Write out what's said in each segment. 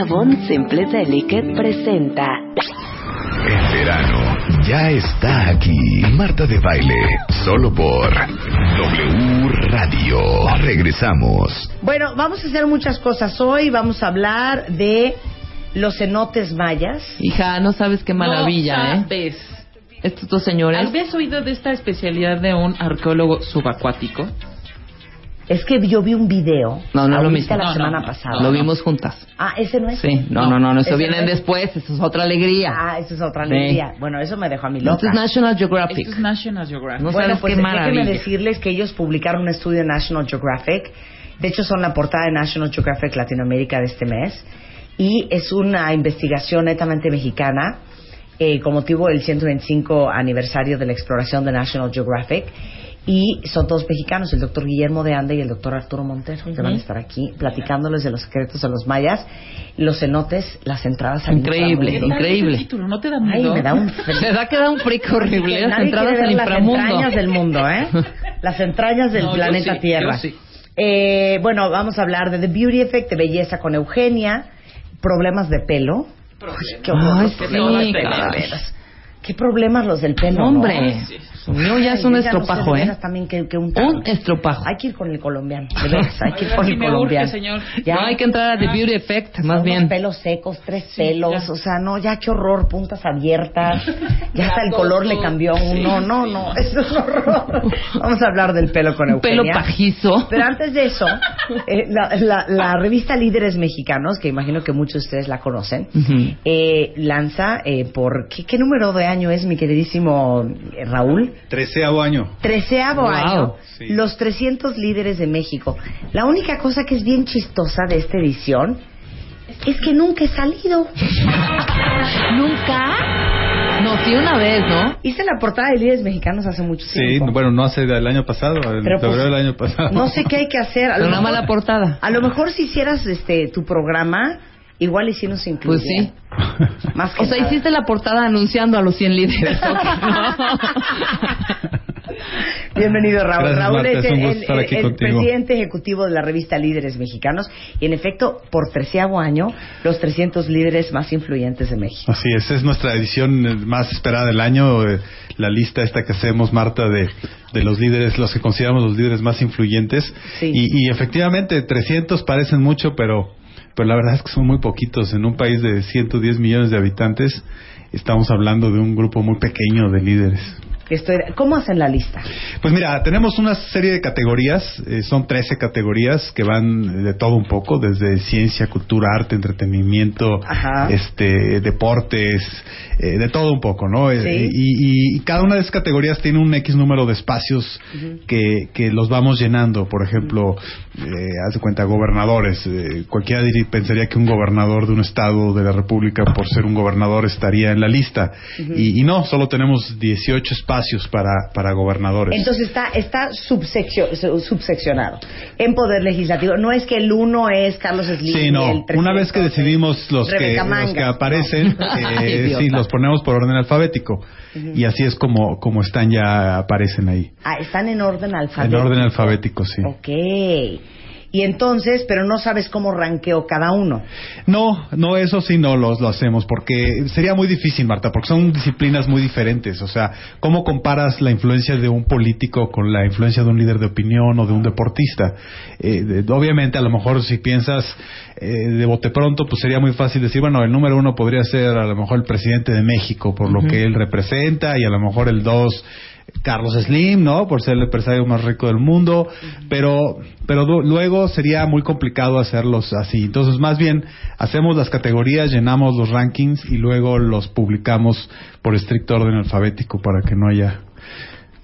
Avon Simple Delicate presenta El verano ya está aquí. Marta de Baile, solo por W Radio. Regresamos. Bueno, vamos a hacer muchas cosas hoy. Vamos a hablar de los cenotes mayas. Hija, no sabes qué maravilla, no ¿eh? sabes. Estos dos señores. ¿Habías oído de esta especialidad de un arqueólogo subacuático? Es que yo vi un video. No, no es lo mismo. la No, semana no. pasada. Lo vimos juntas. Ah, ese no es. Sí, no, no, no, no, eso Ese viene no es. después, eso es otra alegría. Ah, eso es otra Sí. alegría. Bueno, eso me dejó a mí Esto loca. es National Geographic. Esto es National Geographic. No bueno, sabes pues qué déjenme maravilla. decirles que ellos publicaron un estudio en National Geographic. De hecho, son la portada de National Geographic Latinoamérica de este mes. Y es una investigación netamente mexicana eh, con motivo del 125 aniversario de la exploración de National Geographic. Y son dos mexicanos, el doctor Guillermo de Anda y el doctor Arturo Montero, que van a estar aquí platicándoles de los secretos de los mayas, los cenotes, las entradas al Increíble, inframundo. increíble. Título no te da Ay, miedo. me da un frío. Da que da un freak horrible. Las entradas al ver las inframundo. entrañas del mundo, ¿eh? Las entrañas del No, planeta sí, Tierra. sí. Eh, bueno, vamos a hablar de The Beauty Effect, de belleza con Eugenia, problemas de pelo. Uy, qué horror, Ay, sí, problemas ¿Qué problemas los del pelo? Hombre, ¿no? mío ya es un ya no estropajo, ¿eh? también que, que un, Un estropajo. Hay que ir con el colombiano, de veras, hay que ir con Sí el urge, colombiano. señor. No hay que entrar a The Beauty Effect, más bien. pelos secos, tres Sí, pelos, ya. o sea, no, ya qué horror, puntas abiertas, ya hasta el color le cambió a uno, no, no, eso es horror. Vamos a hablar del pelo con Un Eugenia. pelo pajizo. Pero antes de eso, eh, la, la- la revista Líderes Mexicanos, que imagino que muchos de ustedes la conocen, eh, lanza eh, por, ¿qué, qué número de año es mi queridísimo eh, Raúl? Treceavo año. Treceavo Wow. año, Sí. los 300 líderes de México. La única cosa que es bien chistosa de esta edición es que nunca he salido. ¿Nunca? No, sí una vez, ¿no? Hice la portada de líderes mexicanos hace mucho Sí, tiempo. bueno, no hace del año pasado, en Pero, pues, febrero del año pasado. No sé qué hay que hacer. A Pero lo, una mejor, mala portada. a lo mejor si hicieras este tu programa, igual y si nos incluía. Pues sí. Más que O sea, nada. hiciste la portada anunciando a los 100 líderes. Bienvenido, Raúl. Gracias, Raúl Marta, es es el, un gusto el- estar aquí el contigo. presidente ejecutivo de la revista Líderes Mexicanos. Y en efecto, por treceavo año, los 300 líderes más influyentes de México. Así es, es nuestra edición eh, más esperada del año, eh, la lista esta que hacemos, Marta, de, de los líderes, los que consideramos los líderes más influyentes. Sí. Y, y efectivamente, 300 parecen mucho, pero, pero la verdad es que son muy poquitos. En un país de 110 millones de habitantes, estamos hablando de un grupo muy pequeño de líderes. Estoy- ¿Cómo hacen la lista? Pues mira, tenemos una serie de categorías, eh, son 13 categorías que van de todo un poco, desde ciencia, cultura, arte, entretenimiento, Ajá. este, deportes, eh, de todo un poco, ¿no? Eh, Sí. Y, y- y cada una de esas categorías tiene un X número de espacios que, que los vamos llenando. Por ejemplo, eh, haz de cuenta, gobernadores. cualquiera pensaría que un gobernador de un estado de la República, por ser un gobernador, estaría en la lista. y, y no, solo tenemos 18 espacios para, para gobernadores. Entonces está, está subseccio- su- subseccionado en poder legislativo. No es que el uno es Carlos Slim. Sí, y no. el Una vez que 300 es decidimos los que, los que aparecen, eh, sí, los ponemos por orden alfabético. Y así es como, como están ya, aparecen ahí. Ah, están en orden En alfabético. orden alfabético, sí. Ok. Y entonces, pero no sabes cómo ranqueó cada uno. No, no, eso sí no los, lo hacemos, porque sería muy difícil, Marta, porque son disciplinas muy diferentes. O sea, ¿cómo comparas la influencia de un político con la influencia de un líder de opinión o de un deportista? Eh, de- obviamente, a lo mejor si piensas eh, de bote pronto, pues sería muy fácil decir, bueno, el número uno podría ser a lo mejor el presidente de México, por lo que él representa, y a lo mejor el dos Carlos Slim, ¿no? Por ser el empresario más rico del mundo, pero pero luego sería muy complicado hacerlos así. Entonces, más bien hacemos las categorías, llenamos los rankings y luego los publicamos por estricto orden alfabético para que no haya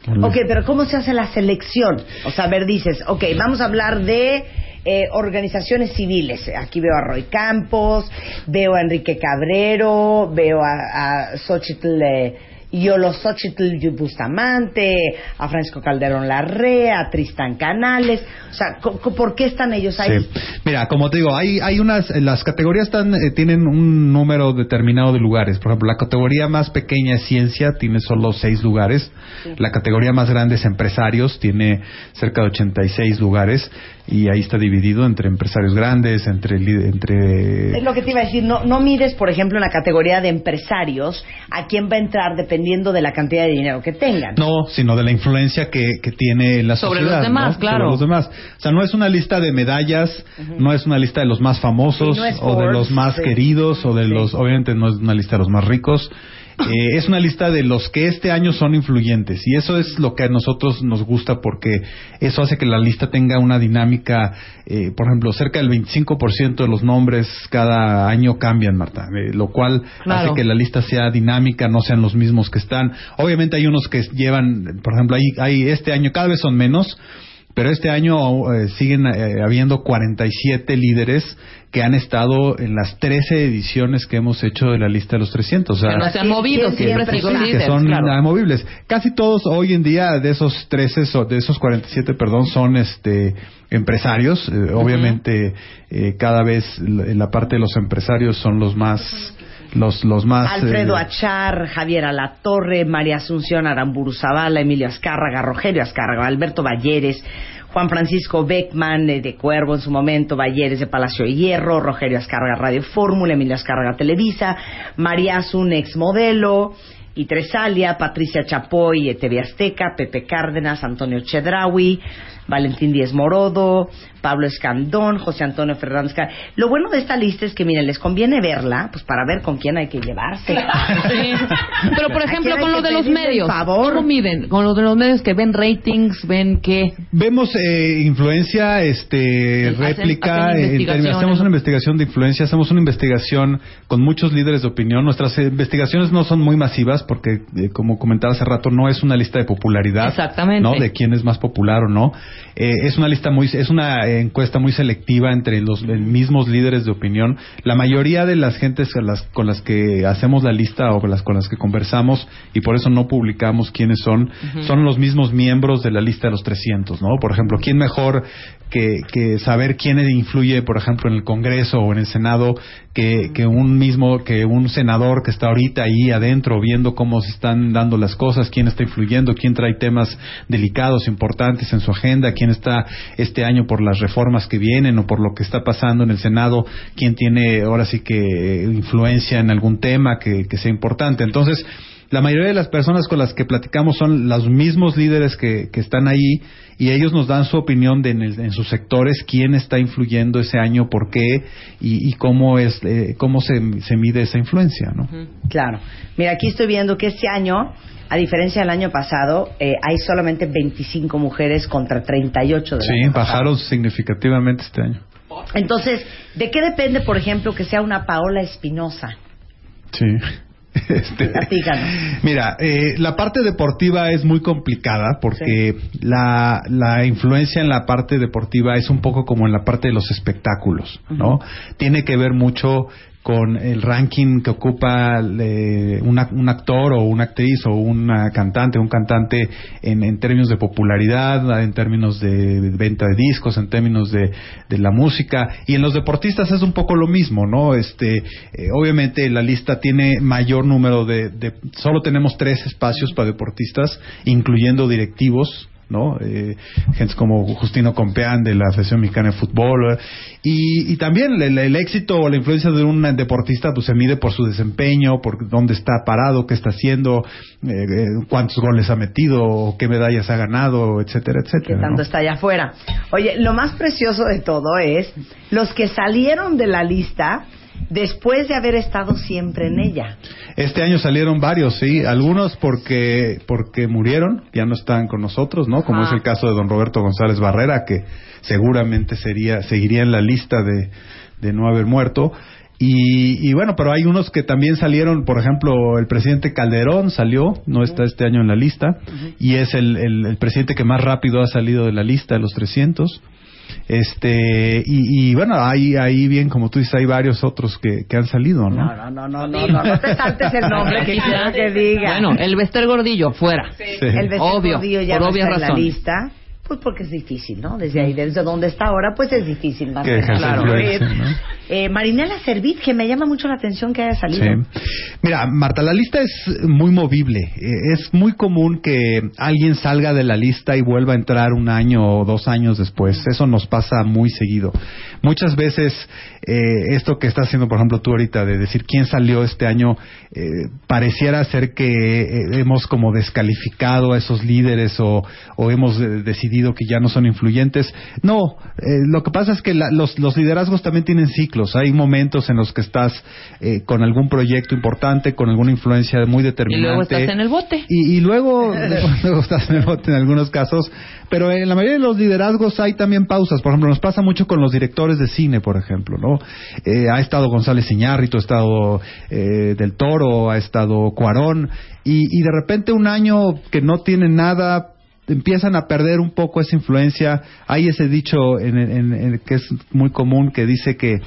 Ok, pero ¿cómo se hace la selección? O sea, a ver, dices, ok, vamos a hablar de eh, organizaciones civiles. Aquí veo a Roy Campos, veo a Enrique Cabrero, veo a, a Xochitl eh, Yolo Xochitl Bustamante, a Francisco Calderón Larrea, a Tristán Canales. O sea, ¿por qué están ellos ahí? Sí. Mira, como te digo, hay, hay unas, las categorías están, eh, tienen un número determinado de lugares. Por ejemplo, la categoría más pequeña es ciencia, tiene solo seis lugares. La categoría más grande es empresarios, tiene cerca de 86 lugares. Y ahí está dividido entre empresarios grandes, entre, entre Es lo que te iba a decir, no, no mides, por ejemplo, en la categoría de empresarios a quién va a entrar dependiendo de la cantidad de dinero que tengan. No, sino de la influencia que, que tiene en la Sobre sociedad. los demás, ¿no? claro. Sobre los demás. O sea, no es una lista de medallas, no es una lista de los más famosos Sí, no es o de los más sí. queridos o de Sí. los, obviamente no es una lista de los más ricos. Eh, es una lista de los que este año son influyentes y eso es lo que a nosotros nos gusta porque eso hace que la lista tenga una dinámica, eh, por ejemplo, cerca del 25% de los nombres cada año cambian, Marta, eh, lo cual Claro. hace que la lista sea dinámica, no sean los mismos que están. Obviamente hay unos que llevan, por ejemplo, hay, hay este año cada vez son menos, pero este año eh, siguen eh, habiendo 47 líderes que han estado en las 13 ediciones que hemos hecho de la lista de los 300. O sea, Que no se han movido, sí, siempre siempre sigo sí, que son claro. inamovibles. Casi todos hoy en día de esos 13 so- de esos 47, perdón, son este empresarios. Eh, Obviamente eh, cada vez la- en la parte de los empresarios son los más los los más Alfredo eh, Achar, Javier Alatorre, María Asunción Aramburu Zavala, Emilio Azcárraga, Rogelio Azcárraga, Alberto Valleres, Juan Francisco Beckman eh, de Cuervo en su momento, Valleres de Palacio de Hierro, Rogelio Azcárraga Radio Fórmula, Emilio Azcárraga Televisa, María Asun ex modelo, y Tresalia, Patricia Chapoy, eh, TV Azteca, Pepe Cárdenas, Antonio Chedraui, Valentín Díez Morodo, Pablo Escandón, José Antonio Fernández. Ca- Lo bueno de esta lista es que, miren, les conviene verla, pues para ver con quién hay que llevarse. Sí. Pero, por ¿A ejemplo, con lo de los medios, favor? ¿cómo miden? Con lo de los medios que ven ratings, ven qué. Vemos eh, influencia, este, Hacen- réplica, hacen en investigaciones, términos- hacemos una investigación de influencia, hacemos una investigación con muchos líderes de opinión. Nuestras eh, investigaciones no son muy masivas porque, eh, como comentaba hace rato, no es una lista de popularidad, Exactamente. ¿no? De quién es más popular o no. Eh, es una lista muy, es una eh, encuesta muy selectiva entre los mismos líderes de opinión. La mayoría de las gentes con las, con las que hacemos la lista o con las, con las que conversamos y por eso no publicamos quiénes son, son los mismos miembros de la lista de los 300, ¿no? Por ejemplo, ¿quién mejor que, que saber quién influye, por ejemplo, en el Congreso o en el Senado que, que un mismo, que un senador que está ahorita ahí adentro viendo cómo se están dando las cosas, quién está influyendo, quién trae temas delicados, importantes en su agenda, quién está este año por las reformas que vienen o por lo que está pasando en el Senado, quién tiene ahora sí que eh, influencia en algún tema que, que sea importante. Entonces, la mayoría de las personas con las que platicamos son los mismos líderes que, que están ahí y ellos nos dan su opinión de en, el- en sus sectores, quién está influyendo ese año, por qué y, y cómo es eh, cómo se, se mide esa influencia, ¿no? Claro. Mira, aquí estoy viendo que este año, a diferencia del año pasado, eh, hay solamente 25 mujeres contra 38 del Sí, año pasado. bajaron significativamente este año. Entonces, ¿de qué depende, por ejemplo, que sea una Paola Espinosa? Sí. Este, mira, eh, la parte deportiva es muy complicada porque la, la influencia en la parte deportiva es un poco como en la parte de los espectáculos, ¿no? Tiene que ver mucho con el ranking que ocupa eh, una- un actor o una actriz o una cantante, un cantante en, en términos de popularidad, en términos de venta de discos, en términos de, de la música. Y en los deportistas es un poco lo mismo, ¿no? Este, eh, obviamente la lista tiene mayor número de, de, solo tenemos tres espacios para deportistas, incluyendo directivos, ¿no? Eh, gente como Justino Compeán de la Federación Mexicana de Fútbol. Y, y también el, el éxito o la influencia de un deportista pues se mide por su desempeño, por dónde está parado, qué está haciendo, eh, eh, cuántos goles ha metido, qué medallas ha ganado, etcétera, que etcétera. tanto ¿no? está allá afuera. Oye, lo más precioso de todo es los que salieron de la lista después de haber estado siempre en ella. Este año salieron varios, sí, algunos porque porque murieron, ya no están con nosotros, ¿no? Como es el caso de don Roberto González Barrera, que seguramente sería seguiría en la lista de, de no haber muerto. Y, y bueno, pero hay unos que también salieron, por ejemplo, el presidente Calderón salió, no está este año en la lista, y es el, el, el presidente que más rápido ha salido de la lista de los 300. Este, y, y bueno, ahí, ahí bien, como tú dices, hay varios otros que, que han salido, ¿no? No, no, no, no, no, no, no te saltes el nombre que quiero que diga. Bueno, el Bester Gordillo, fuera. Sí. el Bester Obvio, Gordillo ya por no obvias está en la lista. Pues porque es difícil, ¿no? Desde ahí, desde donde está ahora, pues es difícil más Que claro. ¿no? Eh, Marinela Servit, que me llama mucho la atención que haya salido. Sí. Mira, Marta, la lista es muy movible. Eh, Es muy común que alguien salga de la lista y vuelva a entrar un año o dos años después. Eso nos pasa muy seguido. Muchas veces eh, esto que estás haciendo, por ejemplo, tú ahorita, de decir quién salió este año, eh, pareciera ser que eh, hemos como descalificado a esos líderes o, o hemos eh, decidido que ya no son influyentes. No, eh, lo que pasa es que la- los, los liderazgos también tienen ciclos. Hay momentos en los que estás eh, con algún proyecto importante, con alguna influencia muy Y determinante. luego estás en el bote. Y, y luego, luego estás en el bote en algunos casos, pero en la mayoría de los liderazgos hay también pausas. Por ejemplo, nos pasa mucho con los directores de cine, por ejemplo, ¿no? Eh, ha estado González Iñárritu, ha estado Del Toro, ha estado Cuarón, y, y de repente un año que no tiene nada empiezan a perder un poco esa influencia. Hay ese dicho en, en- en- que es muy común que dice que,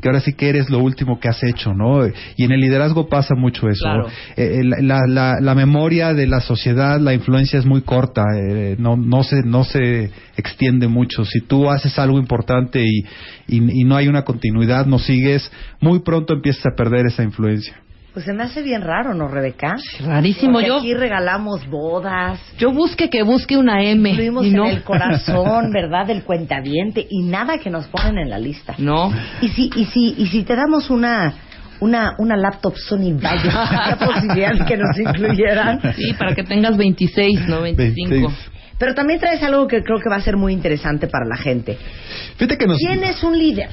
que ahora sí que eres lo último que has hecho, ¿no? Y en el liderazgo pasa mucho eso. Claro. Eh, la, la- la memoria de la sociedad, la influencia es muy corta, eh, no, no, se, no se extiende mucho. Si tú haces algo importante y, y, y no hay una continuidad, no sigues, muy pronto empiezas a perder esa influencia. Pues se me hace bien raro, ¿no, Rebeca? Rarísimo. Porque Yo, aquí regalamos bodas, yo busque que busque una M. incluimos y no. en el corazón, ¿verdad? Del cuentaviente y nada que nos ponen en la lista. No. Y si, y si, y si te damos una, una, una laptop Sony Vaio, la posibilidad que nos incluyeran. Sí, para que tengas 26, no 25. 26. Pero también traes algo que creo que va a ser muy interesante para la gente. Fíjate que nos, ¿Quién es un líder?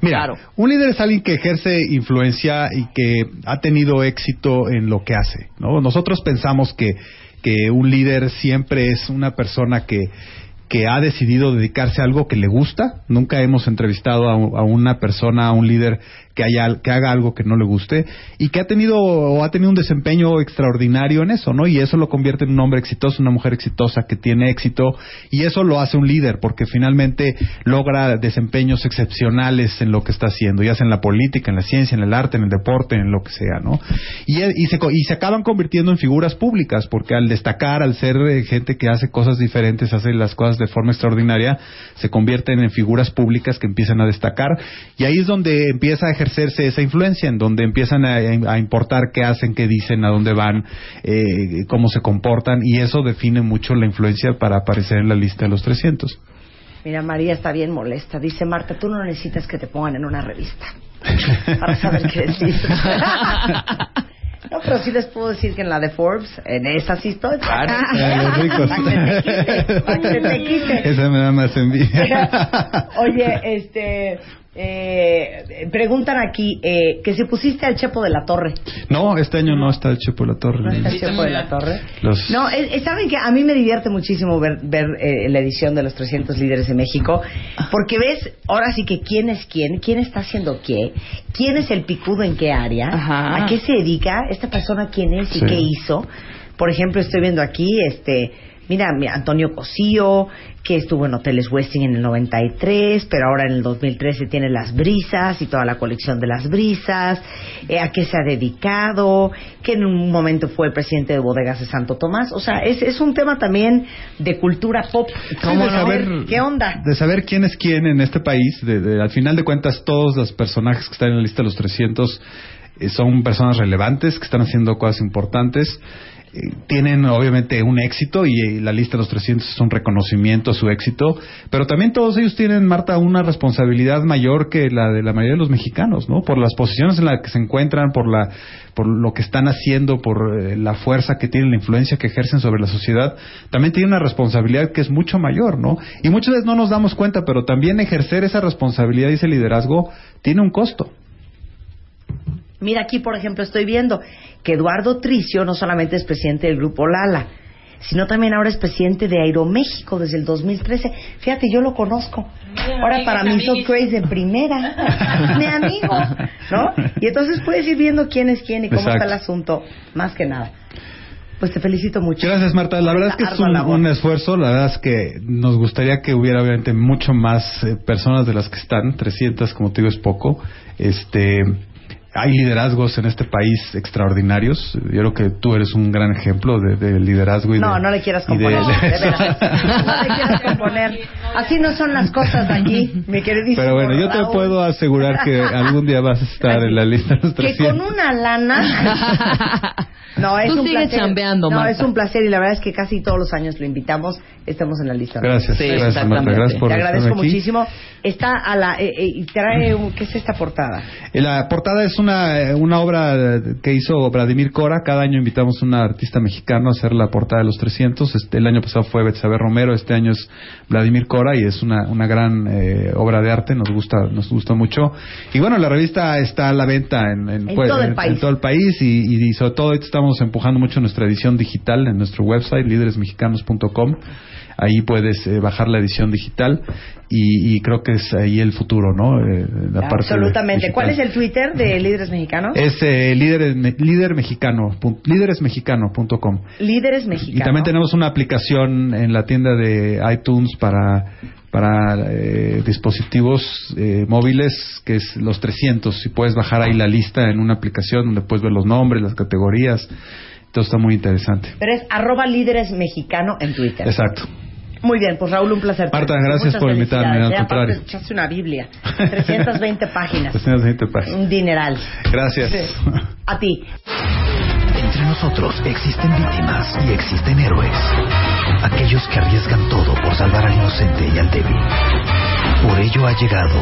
Mira, Claro. un líder es alguien que ejerce influencia y que ha tenido éxito en lo que hace, ¿no? Nosotros pensamos que, que un líder siempre es una persona que, que ha decidido dedicarse a algo que le gusta. Nunca hemos entrevistado a, un- a una persona, a un líder que, haya, que haga algo que no le guste y que ha tenido o ha tenido un desempeño extraordinario en eso, ¿no? Y eso lo convierte en un hombre exitoso, una mujer exitosa que tiene éxito y eso lo hace un líder porque finalmente logra desempeños excepcionales en lo que está haciendo, ya sea en la política, en la ciencia, en el arte, en el deporte, en lo que sea, ¿no? Y, y, se, y se acaban convirtiendo en figuras públicas porque al destacar, al ser eh, gente que hace cosas diferentes, hace las cosas de forma extraordinaria, se convierten en figuras públicas que empiezan a destacar y ahí es donde empieza a ejercerse esa influencia, en donde empiezan a, a importar qué hacen, qué dicen, a dónde van, eh, cómo se comportan y eso define mucho la influencia para aparecer en la lista de los 300. Mira, María está bien molesta. Dice, Marta, tú no necesitas que te pongan en una revista para saber eres listo. No, pero sí les puedo decir que en la de Forbes, en esa sí estoy. Eh, los ricos. Para que te quite, para que te quite. Esa me da más envidia. Oye, este, eh, preguntan aquí eh, que si pusiste al Chepo de la Torre. No, este año no está el Chepo de la Torre. ¿No está el Chepo de la Torre? Los- No, eh, eh, saben que a mí me divierte muchísimo ver, ver eh, la edición de los 300 líderes de México, porque ves ahora sí que quién es quién, quién está haciendo qué, quién es el picudo en qué área, Ajá. a qué se dedica, esta persona quién es y Sí. qué hizo. Por ejemplo, estoy viendo aquí, este, mira, mi- Antonio Cosío, que estuvo en Hoteles Westing en el 93, pero ahora en el 2013 tiene Las Brisas y toda la colección de Las Brisas, eh, a qué se ha dedicado, que en un momento fue el presidente de Bodegas de Santo Tomás. O sea, es, es un tema también de cultura pop. Sí, de saber- ¿Qué onda? De saber quién es quién en este país. De, de- al final de cuentas, todos los personajes que están en la lista de los 300 eh, son personas relevantes, que están haciendo cosas importantes. Tienen obviamente un éxito y, eh, la lista de los 300 es un reconocimiento a su éxito, pero también todos ellos tienen, Marta, una responsabilidad mayor que la de la mayoría de los mexicanos, ¿no? Por las posiciones en las que se encuentran, por la por lo que están haciendo, por eh, la fuerza que tienen, la influencia que ejercen sobre la sociedad, también tienen una responsabilidad que es mucho mayor, ¿no? Y muchas veces no nos damos cuenta, pero también ejercer esa responsabilidad y ese liderazgo tiene un costo. Mira aquí, por ejemplo, estoy viendo que Eduardo Tricio no solamente es presidente del grupo Lala, sino también ahora es presidente de Aeroméxico desde el 2013. Fíjate, yo lo conozco. Ahora para mí son Crazy en primera. Mi amigo, ¿no? Y entonces puedes ir viendo quién es quién y cómo Exacto. está el asunto, más que nada. Pues te felicito mucho. Gracias, Marta. La verdad es que es un, un esfuerzo. La verdad es que nos gustaría que hubiera, obviamente, mucho más eh, personas de las que están. 300, como te digo, es poco. Este. Hay liderazgos en este país extraordinarios. Yo creo que tú eres un gran ejemplo de, de liderazgo y No, de, no le quieras y de- componer, de veras. No le quieras componer. Así no son las cosas aquí, mi queridísimo Pero bueno, yo te Raúl. puedo asegurar que algún día vas a estar en la lista de los que 300. con una lana no es Tú un placer chambeando, no Marta. es un placer y la verdad es que casi todos los años lo invitamos estamos en la lista Gracias, Sí, gracias, Marta. Gracias por te estar agradezco aquí. muchísimo está a la eh, eh, y trae un- qué es esta portada Eh, La portada es una, eh, una obra que hizo Vladimir Cora. Cada año invitamos a un artista mexicano a hacer la portada de los 300. Este, el año pasado fue Betsabe Romero, este año es Vladimir Cora y es una, una gran eh, obra de arte. Nos gusta, nos gusta mucho. Y bueno, la revista está a la venta en, En todo el país. en todo el país y, y sobre todo estamos empujando mucho nuestra edición digital en nuestro website, líderesmexicanos.com. Ahí puedes eh, bajar la edición digital y, y creo que es ahí el futuro, ¿no? Eh, la parte absolutamente. ¿cuál es el Twitter de líderes mexicanos? Es eh, líderes, me- líder mexicano, líderesmexicano.com. líderes mexicanos Y también tenemos una aplicación en la tienda de iTunes para para eh, dispositivos eh, móviles que es los 300 y puedes bajar ahí la lista en una aplicación donde puedes ver los nombres, las categorías. Entonces está muy interesante. pero es arroba líderes mexicano en Twitter Exacto. Muy bien, pues Raúl, un placer. Marta, Muchas gracias por invitarme, al. Aparte, contrario. echaste una Biblia, 320 páginas, 320 páginas. un dineral. Gracias. Sí. A ti. Entre nosotros existen víctimas y existen héroes. Aquellos que arriesgan todo por salvar al inocente y al débil. Por ello ha llegado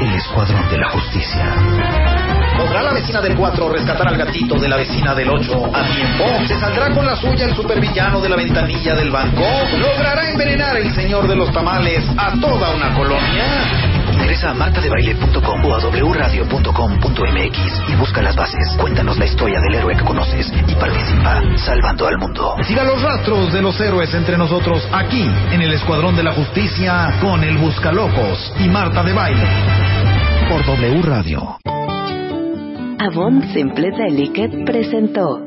el Escuadrón de la Justicia. ¿Podrá la vecina del 4 rescatar al gatito de la vecina del 8 a tiempo? ¿Se saldrá con la suya el supervillano de la ventanilla del banco? ¿Logrará envenenar el señor de los tamales a toda una colonia? Ingresa a martadebaile.com o a wradio.com.mx y busca las bases. Cuéntanos la historia del héroe que conoces y participa salvando al mundo. Siga los rastros de los héroes entre nosotros aquí en el Escuadrón de la Justicia con el Buscalocos y Marta de Baile. Por W Radio. Avon Simple Delicate presentó